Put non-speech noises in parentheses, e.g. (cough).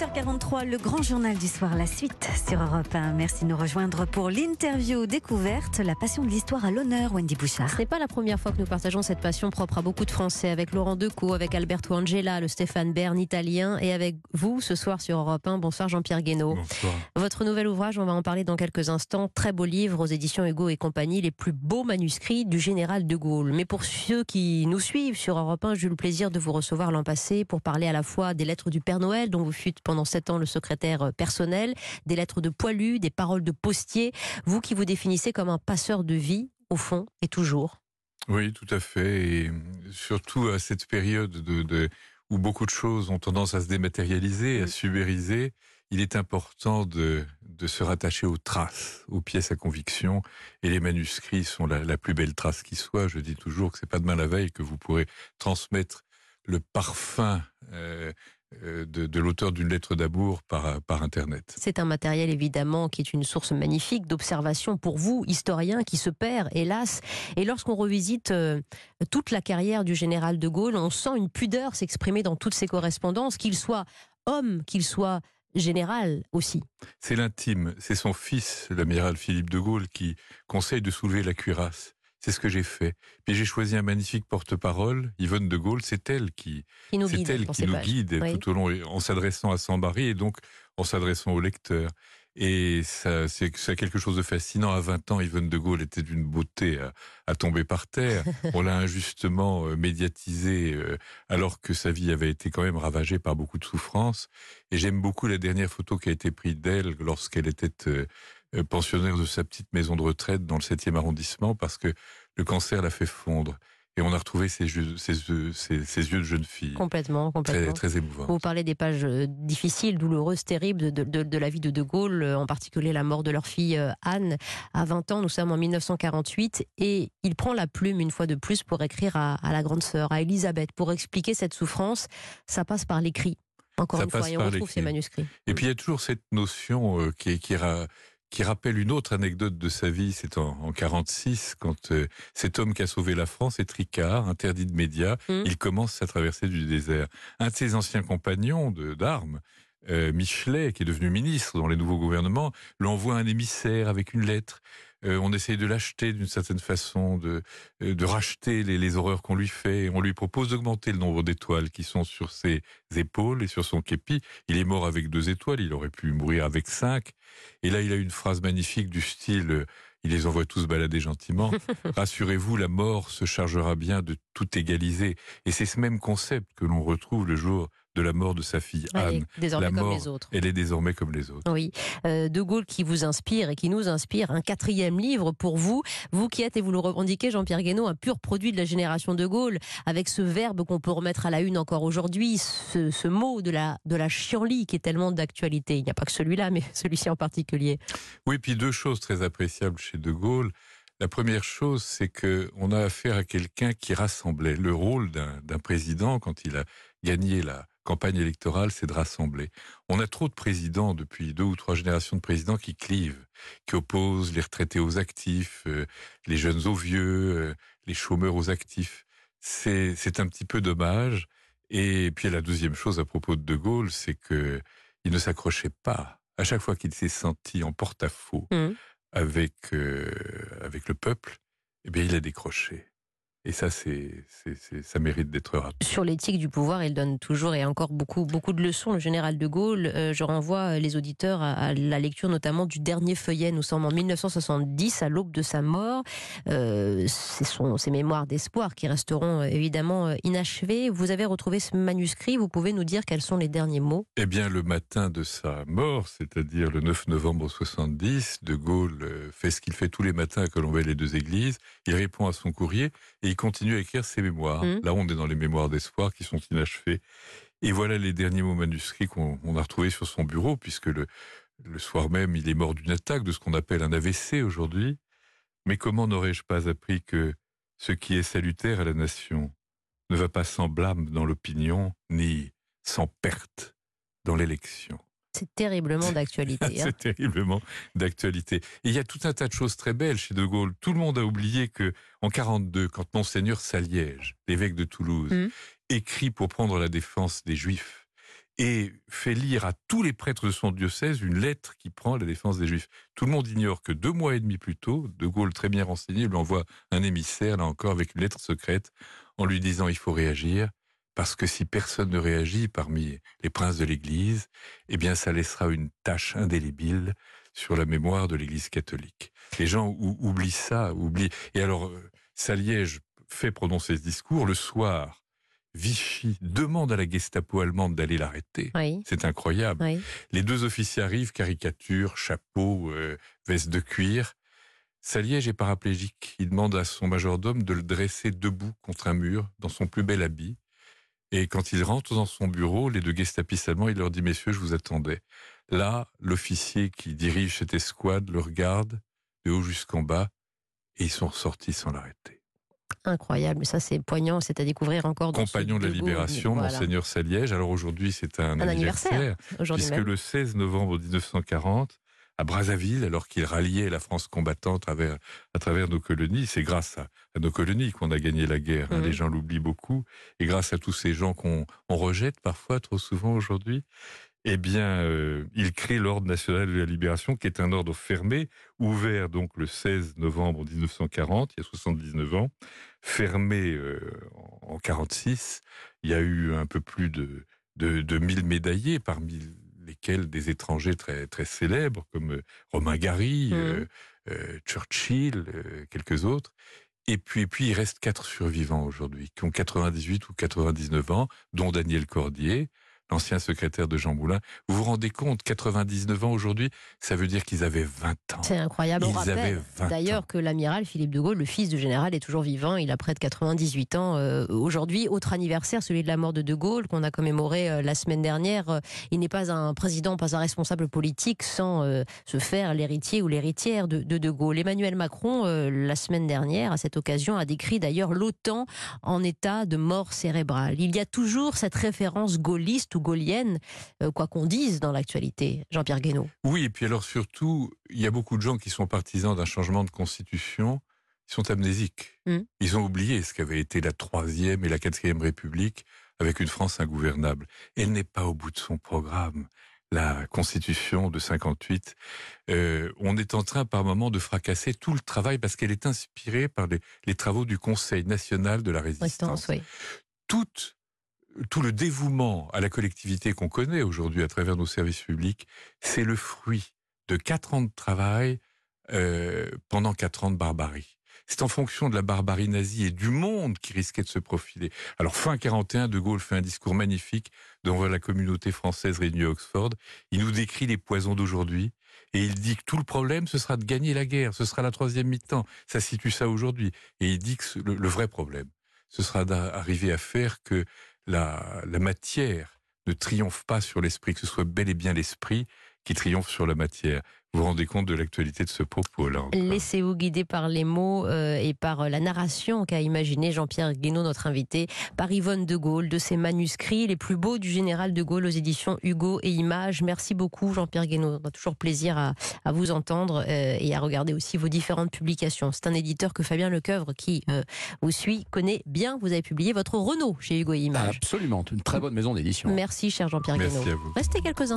7h43, le grand journal du soir, la suite sur Europe 1. Merci de nous rejoindre pour l'interview découverte, la passion de l'histoire à l'honneur, Wendy Bouchard. Ce n'est pas la première fois que nous partageons cette passion propre à beaucoup de Français, avec Laurent Decaux, avec Alberto Angela, le Stéphane Bern italien, et avec vous ce soir sur Europe 1. Bonsoir Jean-Pierre Guénaud. Bonsoir. Votre nouvel ouvrage, on va en parler dans quelques instants. Très beau livre aux éditions Hugo et compagnie, les plus beaux manuscrits du général de Gaulle. Mais pour ceux qui nous suivent sur Europe 1, j'ai eu le plaisir de vous recevoir l'an passé pour parler à la fois des lettres du Père Noël, dont vous fûtes pendant sept ans le secrétaire euh, personnel, des lettres de poilu, des paroles de postier. Vous qui vous définissez comme un passeur de vie, au fond et toujours. Oui, tout à fait. Et surtout à cette période de, de, où beaucoup de choses ont tendance à se dématérialiser, à subériser, il est important de, de, se rattacher aux traces, aux pièces à conviction. Et les manuscrits sont la, la plus belle trace qui soit. Je dis toujours que c'est pas demain la veille que vous pourrez transmettre le parfum euh, de, de l'auteur d'une lettre d'amour par, par Internet. C'est un matériel évidemment qui est une source magnifique d'observation pour vous, historien, qui se perd, hélas. Et lorsqu'on revisite euh, toute la carrière du général de Gaulle, on sent une pudeur s'exprimer dans toutes ses correspondances, qu'il soit homme, qu'il soit général aussi. C'est l'intime, c'est son fils, l'amiral Philippe de Gaulle, qui conseille de soulever la cuirasse. C'est ce que j'ai fait. Puis j'ai choisi un magnifique porte-parole, Yvonne de Gaulle. C'est elle qui, qui nous guide, elle qui nous guide Oui. tout au long, en s'adressant à Saint-Barry et donc en s'adressant au lecteur. Et ça, c'est c'est quelque chose de fascinant. À 20 ans, Yvonne de Gaulle était d'une beauté à, à tomber par terre. (laughs) On l'a injustement euh, médiatisée euh, alors que sa vie avait été quand même ravagée par beaucoup de souffrances. Et j'aime beaucoup la dernière photo qui a été prise d'elle lorsqu'elle était euh, pensionnaire de sa petite maison de retraite dans le 7e arrondissement parce que le cancer l'a fait fondre. Et on a retrouvé ses yeux, ses yeux, ses, ses yeux de jeune fille. Complètement, complètement. Très, très émouvant. Vous parlez des pages euh, difficiles, douloureuses, terribles de, de- de la vie de De Gaulle, euh, en particulier la mort de leur fille euh, Anne à 20 ans. Nous sommes en 1948 et il prend la plume une fois de plus pour écrire à, à la grande sœur, à Elisabeth, pour expliquer cette souffrance. Ça passe par l'écrit. Encore Ça une fois, et on retrouve ces manuscrits. Et puis il y a toujours cette notion euh, qui, qui, qui rappelle une autre anecdote de sa vie. C'est en, en 46 quand euh, cet homme qui a sauvé la France est Tricard, interdit de médias. Mhm. Il commence sa traversée du désert. Un de ses anciens compagnons de- d'armes, euh, Michelet, qui est devenu ministre dans les nouveaux gouvernements, lui envoie un émissaire avec une lettre. Euh, on essaye de l'acheter d'une certaine façon, de, euh, de racheter les, les horreurs qu'on lui fait. On lui propose d'augmenter le nombre d'étoiles qui sont sur ses épaules et sur son képi. Il est mort avec deux étoiles, il aurait pu mourir avec cinq. Et là, il a une phrase magnifique du style, euh, il les envoie tous balader gentiment. (laughs) Rassurez-vous, la mort se chargera bien de tout égaliser. Et c'est ce même concept que l'on retrouve le jour de la mort de sa fille Elle est Anne. désormais la comme mort, les autres. Elle est désormais comme les autres. Oui, Euh, De Gaulle qui vous inspire et qui nous inspire un quatrième livre pour vous, vous qui êtes et vous le revendiquez, Jean-Pierre Guénaud, un pur produit de la génération De Gaulle, avec ce verbe qu'on peut remettre à la une encore aujourd'hui, ce, ce mot de la de la chienlit qui est tellement d'actualité. Il n'y a pas que celui-là, mais (laughs) celui-ci en particulier. Oui, puis deux choses très appréciables chez De Gaulle. La première chose, c'est que on a affaire à quelqu'un qui rassemblait. Le rôle d'un d'un président, quand il a gagné la campagne électorale, c'est de rassembler. On a trop de présidents depuis deux ou trois générations de présidents qui clivent, qui opposent les retraités aux actifs, euh, les jeunes aux vieux, euh, les chômeurs aux actifs. C'est c'est un petit peu dommage. Et puis la deuxième chose à propos de De Gaulle, c'est que il ne s'accrochait pas. À chaque fois qu'il s'est senti en porte-à-faux Mhm. avec euh, avec le peuple, eh bien il a décroché. Et ça, c'est ça mérite d'être rappelé. Sur l'éthique du pouvoir, il donne toujours et encore beaucoup, beaucoup de leçons. Le général de Gaulle, euh, je renvoie les auditeurs à, à la lecture notamment du dernier feuillet. Nous sommes en 1970, à l'aube de sa mort. Euh, c'est son, ses mémoires d'espoir qui resteront euh, évidemment euh, inachevées. Vous avez retrouvé ce manuscrit. Vous pouvez nous dire quels sont les derniers mots Eh bien, le matin de sa mort, c'est-à-dire le 9 novembre 70, De Gaulle euh, fait ce qu'il fait tous les matins à Colombey les deux églises. Il répond à son courrier et il continue à écrire ses mémoires. Mhm. Là, on est dans les mémoires d'espoir qui sont inachevées. Et voilà les derniers mots manuscrits qu'on on a retrouvés sur son bureau, puisque le, le soir même, il est mort d'une attaque, de ce qu'on appelle un AVC aujourd'hui. Mais comment n'aurais-je pas appris que ce qui est salutaire à la nation ne va pas sans blâme dans l'opinion, ni sans perte dans l'élection? C'est terriblement d'actualité. (laughs) hein. c'est terriblement d'actualité. Et il y a tout un tas de choses très belles chez De Gaulle. Tout le monde a oublié que en 42, quand Monseigneur Saliège, l'évêque de Toulouse, Mhm. écrit pour prendre la défense des Juifs et fait lire à tous les prêtres de son diocèse une lettre qui prend la défense des Juifs. Tout le monde ignore que deux mois et demi plus tôt, De Gaulle, très bien renseigné, lui envoie un émissaire, là encore, avec une lettre secrète, en lui disant il faut réagir, parce que si personne ne réagit parmi les princes de l'Église, eh bien ça laissera une tache indélébile sur la mémoire de l'Église catholique. Les gens oublient ça, oublient. Et alors, euh, Saliège fait prononcer ce discours le soir Vichy demande à la Gestapo allemande d'aller l'arrêter. C'est incroyable. Les deux officiers arrivent, caricature, chapeau, euh, veste de cuir. Saliège est paraplégique. Il demande à son majordome de le dresser debout contre un mur, dans son plus bel habit. Et quand il rentre dans son bureau, les deux gestapistes allemands, il leur dit Messieurs, je vous attendais. Là, l'officier qui dirige cette escouade le regarde, de haut jusqu'en bas, et ils sont ressortis sans l'arrêter incroyable. Ça, c'est poignant, c'est à découvrir encore. Compagnon de la Libération, Monseigneur Saliège. Alors aujourd'hui, c'est un, anniversaire, puisque le 16 novembre 1940, à Brazzaville, alors qu'il ralliait la France combattante à travers, nos colonies. C'est grâce à, nos colonies qu'on a gagné la guerre. Hein. Les mmh. gens l'oublient beaucoup. Et grâce à tous ces gens qu'on rejette parfois trop souvent aujourd'hui, eh bien, euh, il crée l'Ordre national de la libération, qui est un ordre fermé, ouvert donc le 16 novembre 1940, il y a 79 ans, fermé euh, en 46. Il y a eu un peu plus de, de, 1000 médaillés, parmi lesquels des étrangers très, très célèbres, comme euh, Romain Gary, mmh. Churchill, quelques autres. Et puis, et puis, il reste quatre survivants aujourd'hui, qui ont 98 ou 99 ans, dont Daniel Cordier, l'ancien secrétaire de Jean Moulin. Vous vous rendez compte, 99 ans aujourd'hui, ça veut dire qu'ils avaient 20 ans. C'est incroyable. On rappelle d'ailleurs que l'amiral Philippe de Gaulle, le fils du général, est toujours vivant. Il a près de 98 ans euh, aujourd'hui. Autre anniversaire, celui de la mort de De Gaulle, qu'on a commémoré euh, la semaine dernière. Euh, il n'est pas un président, pas un responsable politique sans se faire l'héritier ou l'héritière de, de, de Gaulle. Emmanuel Macron, la semaine dernière, à cette occasion, a décrit d'ailleurs l'OTAN en état de mort cérébrale. Il y a toujours cette référence gaulliste gaulienne, euh, quoi qu'on dise dans l'actualité, Jean-Pierre Guénaud. Oui, et puis alors surtout, il y a beaucoup de gens qui sont partisans d'un changement de constitution, ils sont amnésiques. Hmm. Ils ont oublié ce qu'avait été la Troisième et la Quatrième République avec une France ingouvernable. Elle n'est pas au bout de son programme. La Constitution de 58, euh, on est en train par moment de fracasser tout le travail parce qu'elle est inspirée par les, travaux du Conseil national de la résistance. Oui. Tout le dévouement à la collectivité qu'on connaît aujourd'hui à travers nos services publics, c'est le fruit de quatre ans de travail euh, pendant quatre ans de barbarie. C'est en fonction de la barbarie nazie et du monde qui risquait de se profiler. Alors fin 41, De Gaulle fait un discours magnifique devant la communauté française réunie à Oxford. Il nous décrit les poisons d'aujourd'hui et il dit que tout le problème, ce sera de gagner la guerre, ce sera la troisième mi-temps. Ça situe ça aujourd'hui. Et il dit que le vrai problème, ce sera d'arriver à faire que la, matière ne triomphe pas sur l'esprit, que ce soit bel et bien l'esprit qui triomphe sur la matière. Vous vous rendez compte de l'actualité de ce propos-là Laissez-vous guider par les mots euh, et par euh, la narration qu'a imaginé Jean-Pierre Guénaud, notre invité, par Yvonne de Gaulle, de ses manuscrits les plus beaux du général de Gaulle aux éditions Hugo et Images. Merci beaucoup Jean-Pierre Guénaud. On a toujours plaisir à, vous entendre euh, et à regarder aussi vos différentes publications. C'est un éditeur que Fabien Lecoeuvre, qui vous suit, connaît bien. Vous avez publié votre Renault chez Hugo et Images. Absolument, une très bonne maison d'édition. Merci cher Jean-Pierre Guénaud. Restez quelques instants.